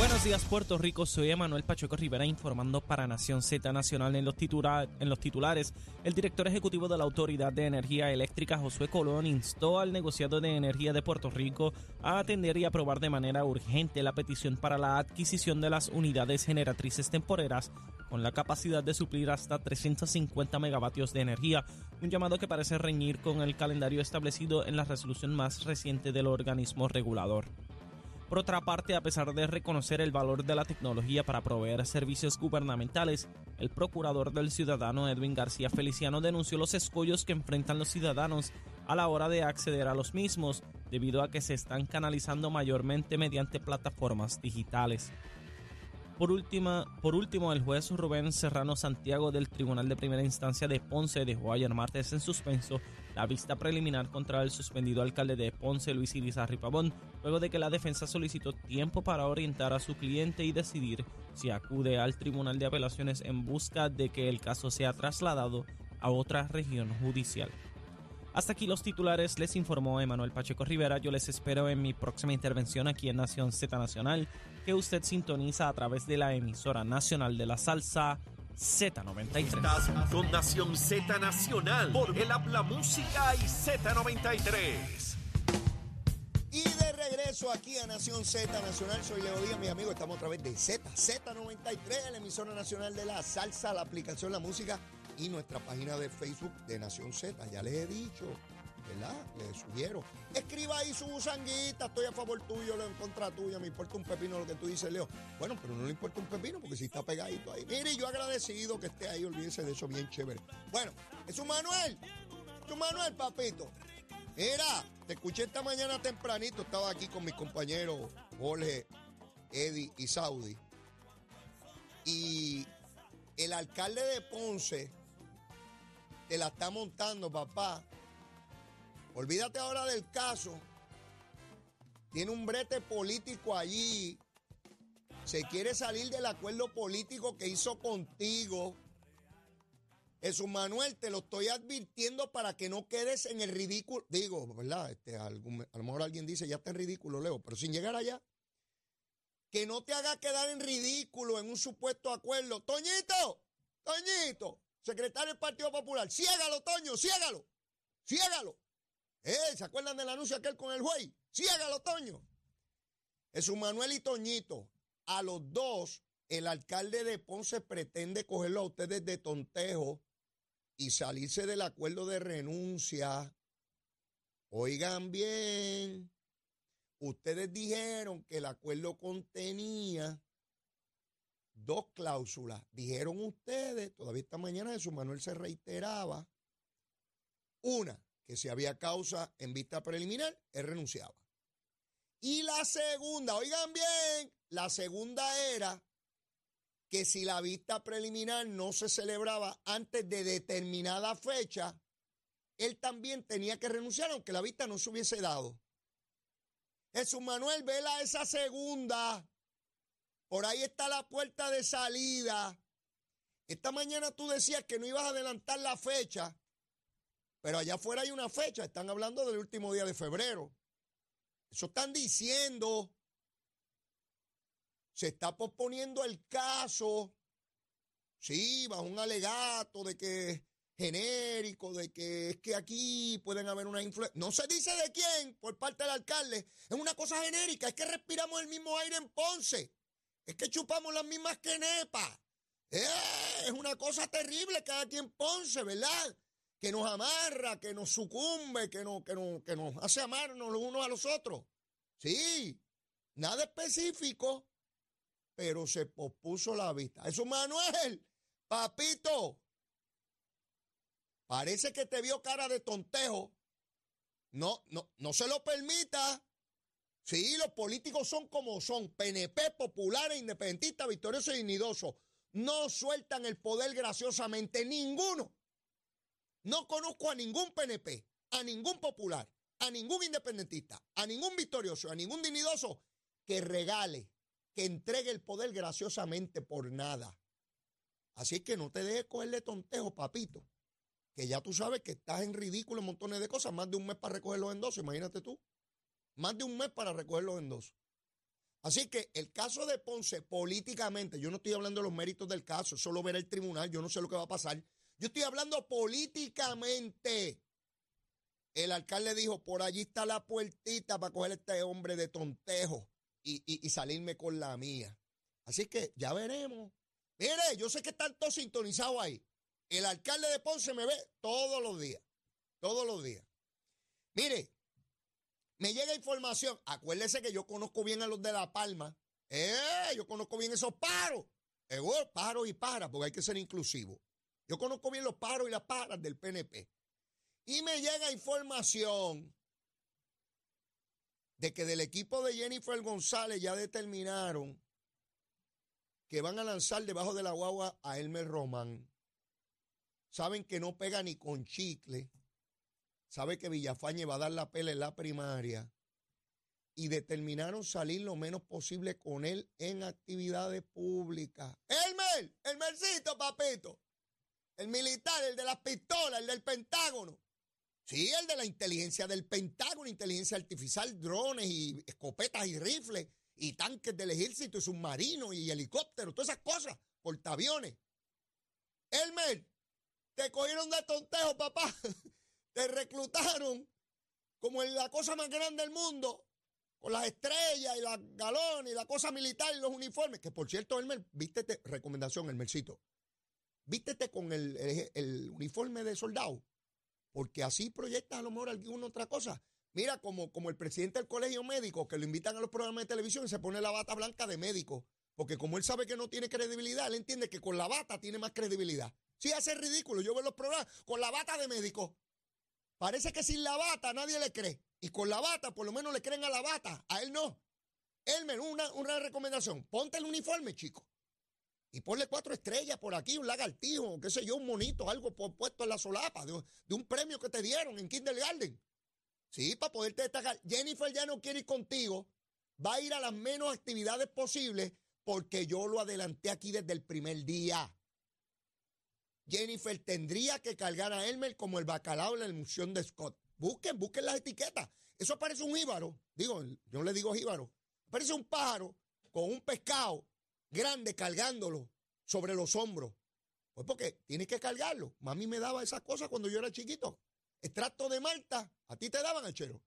Buenos días Puerto Rico, soy Emanuel Pacheco Rivera informando para Nación Z Nacional en los, en los titulares. El director ejecutivo de la Autoridad de Energía Eléctrica, Josué Colón, instó al negociado de energía de Puerto Rico a atender y aprobar de manera urgente la petición para la adquisición de las unidades generatrices temporeras con la capacidad de suplir hasta 350 megavatios de energía, un llamado que parece reñir con el calendario establecido en la resolución más reciente del organismo regulador. Por otra parte, a pesar de reconocer el valor de la tecnología para proveer servicios gubernamentales, el procurador del ciudadano Edwin García Feliciano denunció los escollos que enfrentan los ciudadanos a la hora de acceder a los mismos, debido a que se están canalizando mayormente mediante plataformas digitales. Por, por último, el juez Rubén Serrano Santiago del Tribunal de Primera Instancia de Ponce dejó ayer martes en suspenso la vista preliminar contra el suspendido alcalde de Ponce, Luis Irizarry Pavón, luego de que la defensa solicitó tiempo para orientar a su cliente y decidir si acude al Tribunal de Apelaciones en busca de que el caso sea trasladado a otra región judicial. Hasta aquí los titulares, les informó Emanuel Pacheco Rivera. Yo les espero en mi próxima intervención aquí en Nación Z Nacional, que usted sintoniza a través de la emisora nacional de la salsa Z93. Estás con Nación Z Nacional por el Habla Música y Z93. Y de regreso aquí a Nación Z Nacional, soy Leo Díaz, mi amigo, estamos a través de Z, Z93, la emisora nacional de la salsa, la aplicación La Música y nuestra página de Facebook de Nación Z. Ya les he dicho, ¿verdad? Les sugiero. Escriba ahí su busanguita, estoy a favor tuyo, leo en contra tuya, me importa un pepino lo que tú dices, Leo. Bueno, pero no le importa un pepino porque si está pegadito ahí. Mire, yo agradecido que esté ahí, olvídense de eso, bien chévere. Bueno, es un Manuel, es un Manuel, papito. Mira, te escuché esta mañana tempranito, estaba aquí con mis compañeros Jorge, Eddie y Saudi. Y el alcalde de Ponce te la está montando, papá. Olvídate ahora del caso. Tiene un brete político allí. Se quiere salir del acuerdo político que hizo contigo. Jesús Manuel, te lo estoy advirtiendo para que no quedes en el ridículo. Digo, ¿verdad? Este, a lo mejor alguien dice, ya está en ridículo, Leo, pero sin llegar allá. Que no te haga quedar en ridículo en un supuesto acuerdo. Toñito, Toñito, secretario del Partido Popular, ciégalo, Toño, ciégalo, ciégalo. Eh, ¿Se acuerdan del anuncio aquel con el juez? Ciégalo, Toño. Jesús Manuel y Toñito, a los dos, el alcalde de Ponce pretende cogerlo a ustedes de tontejo y salirse del acuerdo de renuncia. Oigan bien, ustedes dijeron que el acuerdo contenía dos cláusulas. Dijeron ustedes, todavía esta mañana Jesús Manuel se reiteraba, una, que si había causa en vista preliminar, él renunciaba. Y la segunda, oigan bien, la segunda era que si la vista preliminar no se celebraba antes de determinada fecha, él también tenía que renunciar, aunque la vista no se hubiese dado. Jesús Manuel, vela esa segunda. Por ahí está la puerta de salida. Esta mañana tú decías que no ibas a adelantar la fecha, pero allá afuera hay una fecha. Están hablando del último día de febrero. Eso están diciendo. Se está posponiendo el caso. Sí, bajo un alegato de que genérico, de que es que aquí pueden haber una influencia. No se dice de quién por parte del alcalde. Es una cosa genérica. Es que respiramos el mismo aire en Ponce. Es que chupamos las mismas quenepas. Eh, es una cosa terrible cada quien Ponce, ¿verdad? Que nos amarra, que nos sucumbe, que, no, que, no, que nos hace amarnos los unos a los otros. Sí, nada específico, pero se pospuso la vista. Eso, Manuel, papito, parece que te vio cara de tontejo. No, no, no se lo permita. Sí, los políticos son como son, PNP, populares, independentistas, victoriosos y dignidosos. No sueltan el poder graciosamente, ninguno. No conozco a ningún PNP, a ningún popular, a ningún independentista, a ningún victorioso, a ningún dignidoso que regale, que entregue el poder graciosamente por nada. Así que no te dejes cogerle tontejo, papito. Que ya tú sabes que estás en ridículo en montones de cosas. Más de un mes para recoger los endosos, imagínate tú. Más de un mes para recoger los endosos. Así que el caso de Ponce, políticamente, yo no estoy hablando de los méritos del caso, solo ver el tribunal, yo no sé lo que va a pasar. Yo estoy hablando políticamente. El alcalde dijo, por allí está la puertita para coger a este hombre de tontejo y, y salirme con la mía. Así que ya veremos. Mire, yo sé que están todos sintonizados ahí. El alcalde de Ponce me ve todos los días. Todos los días. Mire, me llega información. Acuérdese que yo conozco bien a los de La Palma. Eh, yo conozco bien esos paros. Eh, paros y paras, porque hay que ser inclusivo. Yo conozco bien los paros y las paras del PNP. Y me llega información de que del equipo de Jennifer González ya determinaron que van a lanzar debajo de la guagua a Elmer Román. Saben que no pega ni con chicle. Sabe que Villafañe va a dar la pela en la primaria. Y determinaron salir lo menos posible con él en actividades públicas. Elmer, Elmercito, papito. El militar, el de las pistolas, el del Pentágono. Sí, el de la inteligencia del Pentágono, inteligencia artificial, drones y escopetas y rifles y tanques del ejército y submarinos y helicópteros, todas esas cosas, portaaviones. Elmer, te cogieron de tontejo, papá. Te reclutaron como en la cosa más grande del mundo, con las estrellas y las galones y la cosa militar y los uniformes. Que por cierto, Elmer, vístete, recomendación, Elmercito, vístete con el, el uniforme de soldado, porque así proyectas a lo mejor alguna otra cosa. Mira, como, como el presidente del colegio médico, que lo invitan a los programas de televisión y se pone la bata blanca de médico. Porque como él sabe que no tiene credibilidad, él entiende que con la bata tiene más credibilidad. Sí, hace ridículo. Yo veo los programas con la bata de médico. Parece que sin la bata nadie le cree. Y con la bata, por lo menos le creen a la bata. A él no. Elmer, una, una recomendación. Ponte el uniforme, chico. Y ponle cuatro estrellas por aquí, un lagartijo, qué sé yo, un monito, algo puesto en la solapa de, un premio que te dieron en Kindergarten. Sí, para poderte destacar. Jennifer ya no quiere ir contigo. Va a ir a las menos actividades posibles porque yo lo adelanté aquí desde el primer día. Jennifer tendría que cargar a Elmer como el bacalao en la emulsión de Scott. Busquen, busquen las etiquetas. Eso parece un jíbaro. Digo, yo le digo jíbaro. Parece un pájaro con un pescado grande cargándolo sobre los hombros. Pues porque tiene que cargarlo. Mami me daba esas cosas cuando yo era chiquito. Extracto de malta, a ti te daban achero.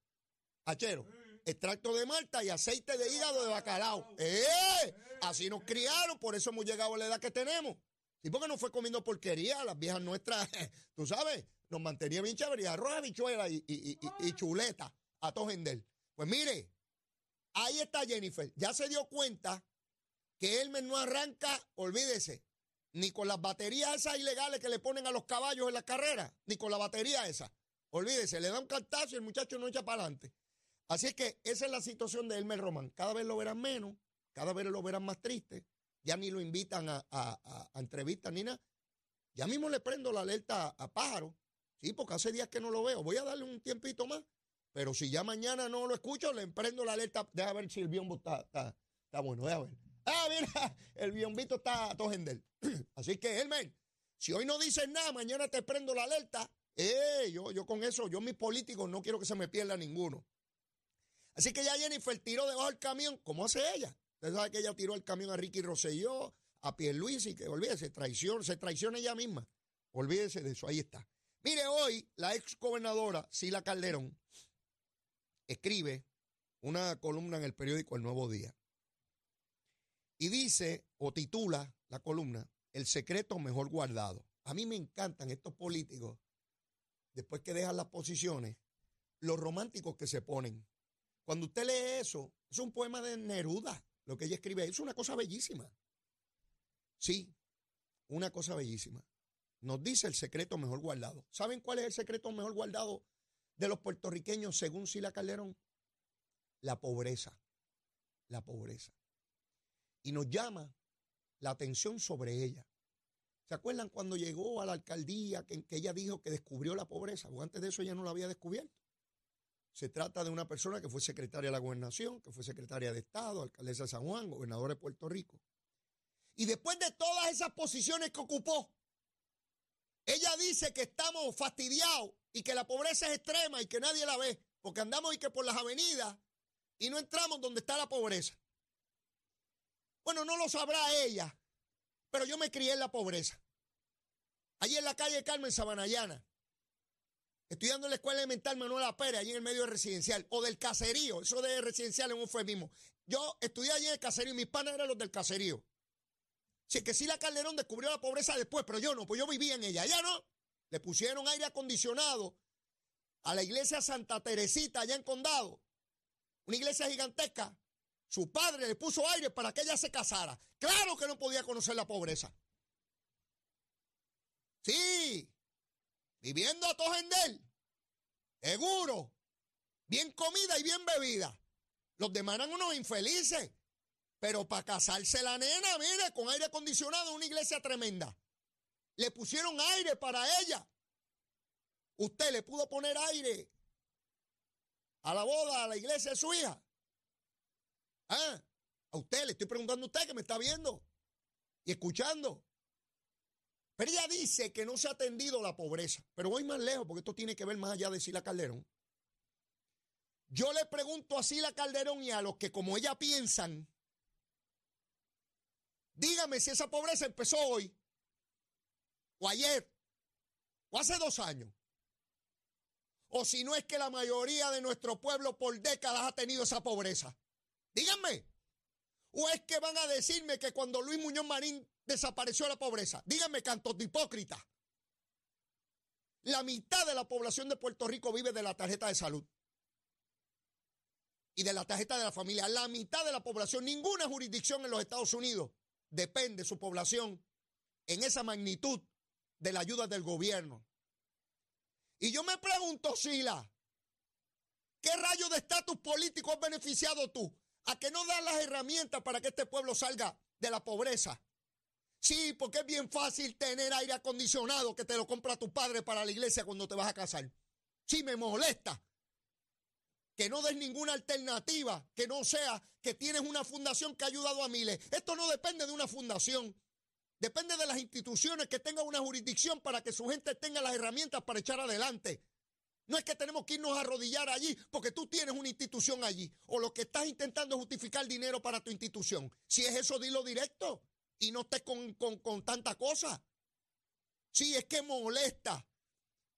Achero. Extracto de malta y aceite de hígado de bacalao. ¡Eh! Así nos criaron, por eso hemos llegado a la edad que tenemos. Y porque no fue comiendo porquería, las viejas nuestras, tú sabes, nos mantenía bien chévere, arroz, habichuela y, y, y, chuleta a tojender. Pues mire, ahí está Jennifer. Ya se dio cuenta que Elmer no arranca, olvídese, ni con las baterías esas ilegales que le ponen a los caballos en la carrera, ni con la batería esa. Olvídese, le da un cartazo y el muchacho no echa para adelante. Así es que esa es la situación de Elmer Román. Cada vez lo verán menos, cada vez lo verán más triste. Ya ni lo invitan a, a, entrevistas ni nada. Ya mismo le prendo la alerta a, Pájaro. Sí, porque hace días que no lo veo. Voy a darle un tiempito más. Pero si ya mañana no lo escucho, le prendo la alerta. Deja ver si el biombo está, está, está bueno. Deja ver. Ah, mira, el biombito está a tojender. Así que, Elmer, si hoy no dices nada, mañana te prendo la alerta eh, yo, yo con eso, yo mis políticos no quiero que se me pierda ninguno. Así que ya Jennifer tiró debajo del camión, como hace ella. Usted sabe que ella tiró el camión a Ricky Rosselló, a Luis y que olvídese, traición, se traiciona ella misma. Olvídese de eso, ahí está. Mire, hoy la ex gobernadora Sila Calderón escribe una columna en el periódico El Nuevo Día. Y dice, o titula la columna, El secreto mejor guardado. A mí me encantan estos políticos después que dejan las posiciones, los románticos que se ponen. Cuando usted lee eso, es un poema de Neruda, lo que ella escribe, es una cosa bellísima. Sí, una cosa bellísima. Nos dice el secreto mejor guardado. ¿Saben cuál es el secreto mejor guardado de los puertorriqueños según Sila Calderón? La pobreza. La pobreza. Y nos llama la atención sobre ella. ¿Se acuerdan cuando llegó a la alcaldía que, ella dijo que descubrió la pobreza? O antes de eso ella no la había descubierto. Se trata de una persona que fue secretaria de la gobernación, que fue secretaria de Estado, alcaldesa de San Juan, gobernador de Puerto Rico. Y después de todas esas posiciones que ocupó, ella dice que estamos fastidiados y que la pobreza es extrema y que nadie la ve, porque andamos y que por las avenidas y no entramos donde está la pobreza. Bueno, no lo sabrá ella, pero yo me crié en la pobreza. Allí en la calle Carmen Sabanayana, estudiando en la escuela elemental Manuela Pérez, allí en el medio del residencial, o del caserío, eso de residencial es un eufemismo. Yo estudié allí en el caserío, mis panas eran los del caserío. Si que sí la Calderón descubrió la pobreza después, pero yo no, pues yo vivía en ella. Ya no. Le pusieron aire acondicionado a la iglesia Santa Teresita allá en Condado. Una iglesia gigantesca. Su padre le puso aire para que ella se casara. Claro que no podía conocer la pobreza. Sí, viviendo a Tojendel, seguro, bien comida y bien bebida. Los demás eran unos infelices. Pero para casarse la nena, mire, con aire acondicionado, una iglesia tremenda. Le pusieron aire para ella. Usted le pudo poner aire a la boda, a la iglesia de su hija. ¿Ah? A usted, le estoy preguntando a usted que me está viendo y escuchando. Pero ella dice que no se ha atendido la pobreza. Pero voy más lejos porque esto tiene que ver más allá de Sila Calderón. Yo le pregunto a Sila Calderón y a los que como ella piensan, Dígame si esa pobreza empezó hoy, o ayer, o hace dos años. O si no es que la mayoría de nuestro pueblo por décadas ha tenido esa pobreza. Díganme. ¿O es que van a decirme que cuando Luis Muñoz Marín desapareció la pobreza? Díganme, cantos de hipócrita. La mitad de la población de Puerto Rico vive de la tarjeta de salud y de la tarjeta de la familia. La mitad de la población, ninguna jurisdicción en los Estados Unidos depende su población en esa magnitud de la ayuda del gobierno. Y yo me pregunto, Sila, ¿qué rayo de estatus político has beneficiado tú? ¿A que no das las herramientas para que este pueblo salga de la pobreza? Sí, porque es bien fácil tener aire acondicionado que te lo compra tu padre para la iglesia cuando te vas a casar. Sí, me molesta que no des ninguna alternativa, que no sea que tienes una fundación que ha ayudado a miles. Esto no depende de una fundación, depende de las instituciones que tengan una jurisdicción para que su gente tenga las herramientas para echar adelante. No es que tenemos que irnos a arrodillar allí porque tú tienes una institución allí o lo que estás intentando es justificar dinero para tu institución. Si es eso, dilo directo y no estés con, con, con tanta cosa. Sí, es que molesta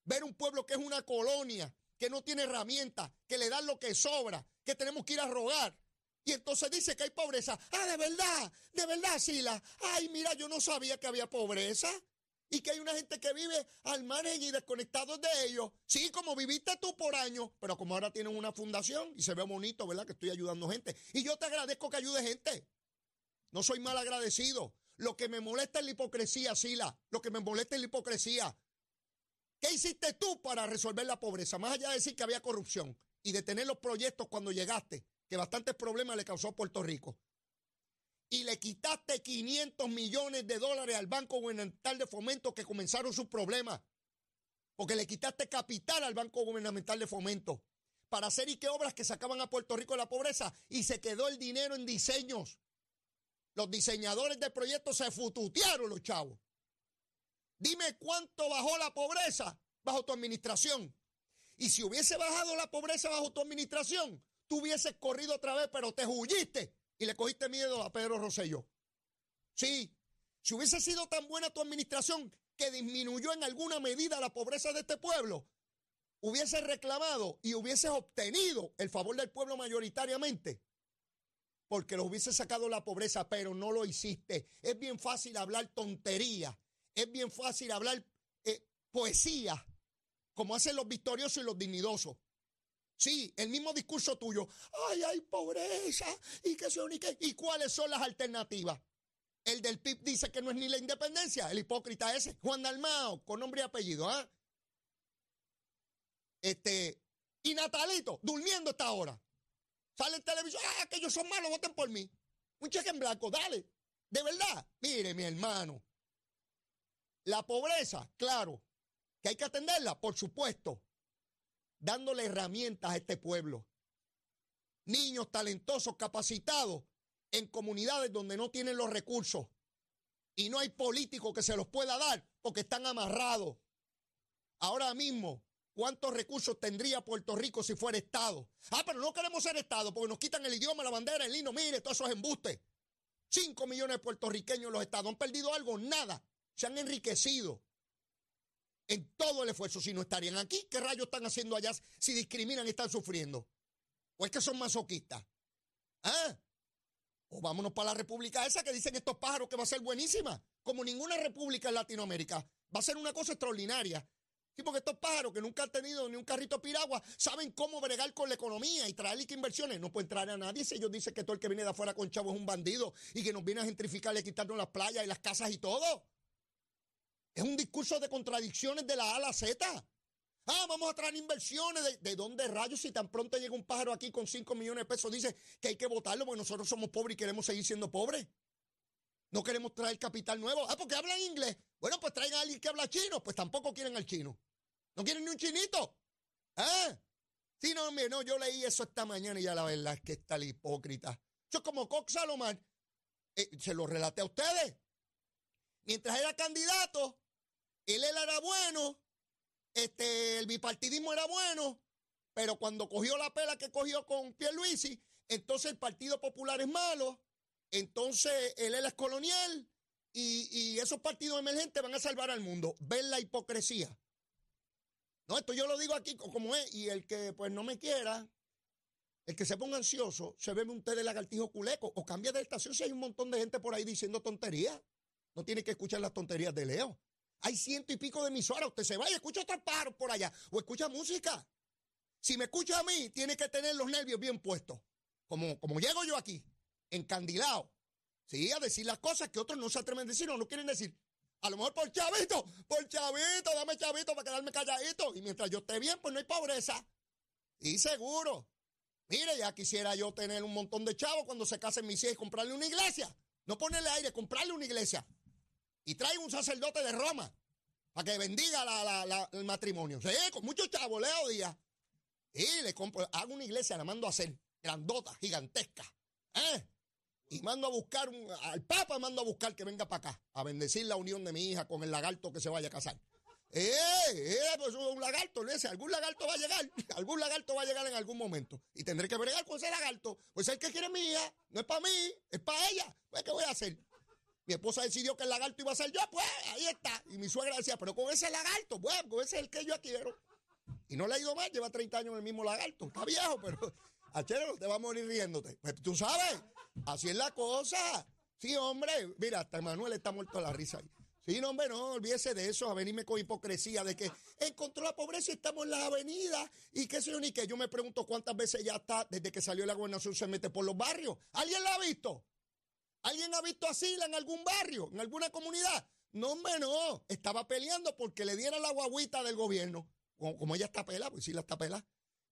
ver un pueblo que es una colonia, que no tiene herramientas, que le dan lo que sobra, que tenemos que ir a rogar. Y entonces dice que hay pobreza. Ah, de verdad, de verdad, Sila. Ay, mira, yo no sabía que había pobreza. Y que hay una gente que vive al margen y desconectados de ellos. Sí, como viviste tú por años, pero como ahora tienen una fundación y se ve bonito, ¿verdad? Que estoy ayudando gente. Y yo te agradezco que ayude gente. No soy mal agradecido. Lo que me molesta es la hipocresía, Sila. Lo que me molesta es la hipocresía. ¿Qué hiciste tú para resolver la pobreza? Más allá de decir que había corrupción y de tener los proyectos cuando llegaste, que bastantes problemas le causó Puerto Rico. Y le quitaste 500 millones de dólares al Banco Gubernamental de Fomento que comenzaron sus problemas. Porque le quitaste capital al Banco Gubernamental de Fomento para hacer y qué obras que sacaban a Puerto Rico de la pobreza y se quedó el dinero en diseños. Los diseñadores de proyectos se fututearon los chavos. Dime cuánto bajó la pobreza bajo tu administración. Y si hubiese bajado la pobreza bajo tu administración, tú hubieses corrido otra vez, pero te huyiste y le cogiste miedo a Pedro Rosselló. Sí, si hubiese sido tan buena tu administración que disminuyó en alguna medida la pobreza de este pueblo, hubiese reclamado y hubieses obtenido el favor del pueblo mayoritariamente, porque lo hubiese sacado la pobreza, pero no lo hiciste. Es bien fácil hablar tontería es bien fácil hablar eh, poesía, como hacen los victoriosos y los dignidosos. Sí, el mismo discurso tuyo. Ay, hay pobreza. ¿Y qué son y qué? ¿Y cuáles son las alternativas? El del PIB dice que no es ni la independencia. El hipócrita ese. Juan Dalmao, con nombre y apellido, ¿ah? Este. Y Natalito, durmiendo esta hora. Sale en televisión. Ah, que ellos son malos, voten por mí. Un cheque en blanco, dale. De verdad. Mire, mi hermano. La pobreza, claro, que hay que atenderla, por supuesto. Dándole herramientas a este pueblo. Niños talentosos, capacitados, en comunidades donde no tienen los recursos y no hay político que se los pueda dar porque están amarrados. Ahora mismo, ¿cuántos recursos tendría Puerto Rico si fuera Estado? Ah, pero no queremos ser Estado porque nos quitan el idioma, la bandera, el lino. Mire, todo eso es embuste. Cinco millones de puertorriqueños los estados han perdido algo, nada. Se han enriquecido en todo el esfuerzo. Si no estarían aquí, ¿qué rayos están haciendo allá si discriminan y están sufriendo? ¿O es que son masoquistas? ¿Ah? O vámonos para la república esa que dicen estos pájaros que va a ser buenísima. Como ninguna república en Latinoamérica. Va a ser una cosa extraordinaria. Sí, porque estos pájaros que nunca han tenido ni un carrito piragua saben cómo bregar con la economía y traerle inversiones. No pueden traer a nadie si ellos dicen que todo el que viene de afuera con chavo es un bandido y que nos viene a gentrificar y a quitarnos las playas y las casas y todo. Es un discurso de contradicciones de la A a la Z. Ah, vamos a traer inversiones. ¿De, ¿De, dónde rayos? Si tan pronto llega un pájaro aquí con 5 millones de pesos, dice que hay que votarlo porque nosotros somos pobres y queremos seguir siendo pobres. No queremos traer capital nuevo. Ah, porque hablan inglés. Bueno, pues traigan a alguien que habla chino. Pues tampoco quieren al chino. No quieren ni un chinito. ¿Ah? Sí, no, hombre, no, yo leí eso esta mañana y ya la verdad es que está la hipócrita. Es como Cox Salomán. Eh, se lo relaté a ustedes. Mientras era candidato, era bueno, este, el bipartidismo era bueno, pero cuando cogió la pela que cogió con Pierluisi, entonces el Partido Popular es malo, entonces él es colonial y, y esos partidos emergentes van a salvar al mundo. Ven la hipocresía. No, esto yo lo digo aquí como es, y el que pues no me quiera, el que se ponga ansioso, se bebe un té de lagartijo culeco o cambia de estación si hay un montón de gente por ahí diciendo tonterías. No tiene que escuchar las tonterías de Leo. Hay ciento y pico de emisoras. Usted se va y escucha otros pájaros por allá o escucha música. Si me escucha a mí, tiene que tener los nervios bien puestos. Como, como llego yo aquí, encandilado. Sí, a decir las cosas que otros no se atreven a decir o no quieren decir. A lo mejor por chavito, por chavito, dame chavito para quedarme calladito. Y mientras yo esté bien, pues no hay pobreza. Y seguro. Mire, ya quisiera yo tener un montón de chavos cuando se casen mis hijas y comprarle una iglesia. No ponerle aire, comprarle una iglesia. Y traigo un sacerdote de Roma para que bendiga el matrimonio. Sí, con muchos chavos, Leo Díaz. Y le compro, hago una iglesia, la mando a hacer, grandota, gigantesca. ¿Eh? Y mando a buscar, un, al Papa mando a buscar que venga para acá, a bendecir la unión de mi hija con el lagarto que se vaya a casar. ¡Eh! ¡Eh! Pues un lagarto, ¿no? algún lagarto va a llegar, algún lagarto va a llegar en algún momento. Y tendré que bregar con ese lagarto. Pues el que quiere mi hija, no es para mí, es para ella. Pues, ¿qué voy a hacer? Mi esposa decidió que el lagarto iba a ser yo, pues ahí está. Y mi suegra decía, pero con ese lagarto, pues, con ese es el que yo quiero. Y no le ha ido mal, lleva 30 años en el mismo lagarto. Está viejo, pero Achero, te va a morir riéndote. Pues tú sabes, así es la cosa. Sí, hombre, mira, hasta Manuel está muerto a la risa ahí. Sí, no, hombre, no, olvídese de eso, a venirme con hipocresía de que encontró la pobreza y estamos en las avenidas y qué sé yo, ni que yo me pregunto cuántas veces ya está, desde que salió la gobernación se mete por los barrios. ¿Alguien la ha visto? ¿Alguien ha visto así en algún barrio, en alguna comunidad? No, hombre, no. Estaba peleando porque le dieran la guaguita del gobierno. Como, ella está pelada, pues sí la está pelada.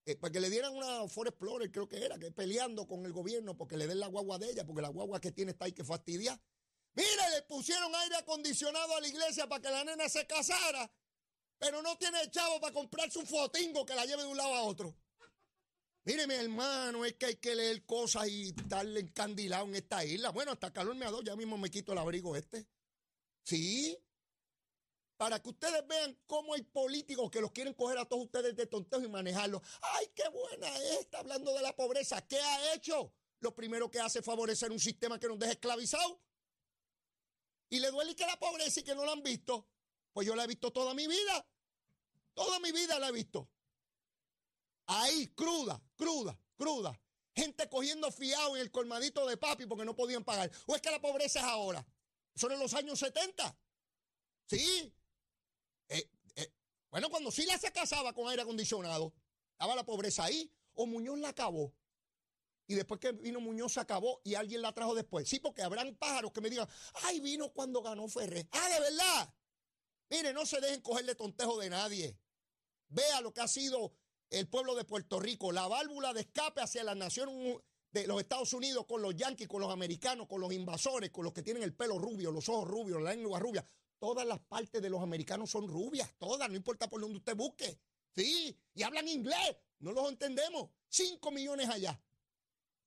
Eh, para que le dieran una Ford Explorer, creo que era, que peleando con el gobierno porque le den la guagua de ella, porque la guagua que tiene está ahí que fastidia. Mire, le pusieron aire acondicionado a la iglesia para que la nena se casara, pero no tiene chavo para comprarse un fotingo que la lleve de un lado a otro. Mire, mi hermano, es que hay que leer cosas y estarle encandilado en esta isla. Bueno, hasta calor me ha dado, ya mismo me quito el abrigo este. Sí. Para que ustedes vean cómo hay políticos que los quieren coger a todos ustedes de tonteos y manejarlos. ¡Ay, qué buena es! Está hablando de la pobreza. ¿Qué ha hecho? Lo primero que hace es favorecer un sistema que nos deja esclavizados. Y le duele que la pobreza y que no la han visto. Pues yo la he visto toda mi vida. Toda mi vida la he visto. Ahí, cruda, cruda, cruda. Gente cogiendo fiado en el colmadito de papi porque no podían pagar. ¿O es que la pobreza es ahora? Son en los años 70. Sí. Eh, eh, bueno, cuando Sila se casaba con aire acondicionado, estaba la pobreza ahí. O Muñoz la acabó. Y después que vino Muñoz se acabó y alguien la trajo después. Sí, porque habrán pájaros que me digan, ay, vino cuando ganó Ferrer. Ah, de verdad. Mire, no se dejen cogerle tontejo de nadie. Vea lo que ha sido el pueblo de Puerto Rico, la válvula de escape hacia la nación de los Estados Unidos con los yanquis, con los americanos, con los invasores, con los que tienen el pelo rubio, los ojos rubios, la lengua rubia. Todas las partes de los americanos son rubias, todas, no importa por donde usted busque. Sí, y hablan inglés. No los entendemos. 5 millones allá.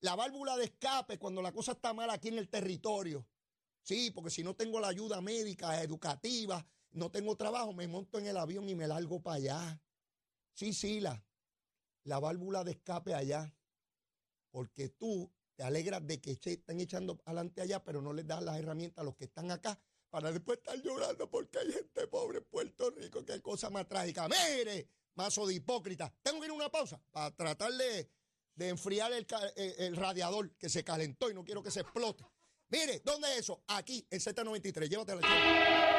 La válvula de escape cuando la cosa está mal aquí en el territorio. Sí, porque si no tengo la ayuda médica, educativa, no tengo trabajo, me monto en el avión y me largo para allá. Sí, sí, la, la válvula de escape allá. Porque tú te alegras de que se están echando adelante allá, pero no les das las herramientas a los que están acá para después estar llorando porque hay gente pobre en Puerto Rico. Qué cosa más trágica. Mire, mazo de hipócrita. Tengo que ir a una pausa para tratar de, enfriar el, el, radiador que se calentó y no quiero que se explote. Mire, ¿dónde es eso? Aquí, en Z93. Llévatela.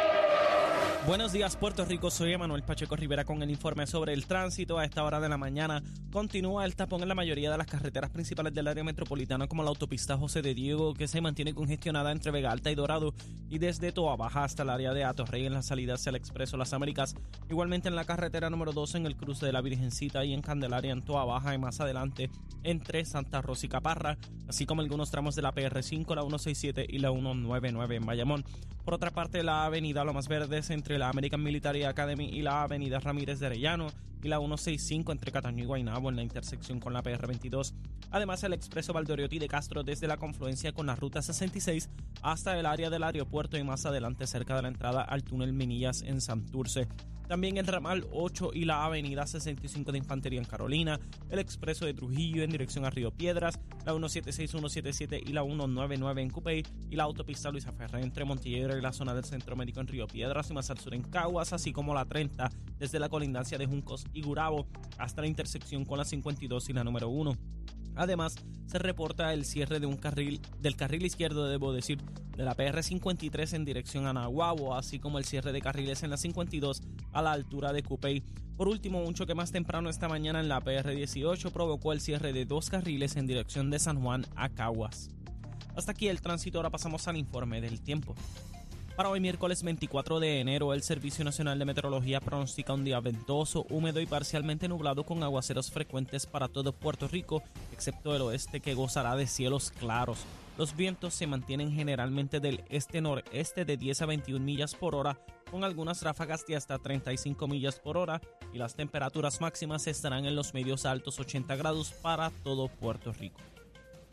Buenos días Puerto Rico, soy Emanuel Pacheco Rivera con el informe sobre el tránsito. A esta hora de la mañana continúa el tapón en la mayoría de las carreteras principales del área metropolitana como la autopista José de Diego que se mantiene congestionada entre Vega Alta y Dorado y desde Toa Baja hasta el área de Atorrey en la salida hacia el Expreso Las Américas. Igualmente en la carretera número 2 en el cruce de la Virgencita y en Candelaria en Toa Baja y más adelante entre Santa Rosa y Caparra, así como algunos tramos de la PR5, la 167 y la 199 en Bayamón. Por otra parte, la avenida Lomas Verdes entre la American Military Academy y la avenida Ramírez de Arellano y la 165 entre Cataño y Guaynabo en la intersección con la PR22. Además, el expreso Valdoriotti de Castro desde la confluencia con la ruta 66 hasta el área del aeropuerto y más adelante cerca de la entrada al túnel Minillas en Santurce. También el ramal 8 y la avenida 65 de Infantería en Carolina, el expreso de Trujillo en dirección a Río Piedras, la 176, 177 y la 199 en Cupey y la autopista Luisa Ferrer entre Montilledro y la zona del Centro Médico en Río Piedras y más al sur en Caguas, así como la 30 desde la colindancia de Juncos y Gurabo hasta la intersección con la 52 y la número 1. Además, se reporta el cierre de un carril del carril izquierdo, debo decir, de la PR53 en dirección a Nahuabo, así como el cierre de carriles en la 52 a la altura de Cupey. Por último, un choque más temprano esta mañana en la PR18 provocó el cierre de dos carriles en dirección de San Juan a Caguas. Hasta aquí el tránsito, ahora pasamos al informe del tiempo. Para hoy miércoles 24 de enero, el Servicio Nacional de Meteorología pronostica un día ventoso, húmedo y parcialmente nublado con aguaceros frecuentes para todo Puerto Rico, excepto el oeste que gozará de cielos claros. Los vientos se mantienen generalmente del este-noreste de 10 a 21 millas por hora, con algunas ráfagas de hasta 35 millas por hora, y las temperaturas máximas estarán en los medios altos 80 grados para todo Puerto Rico.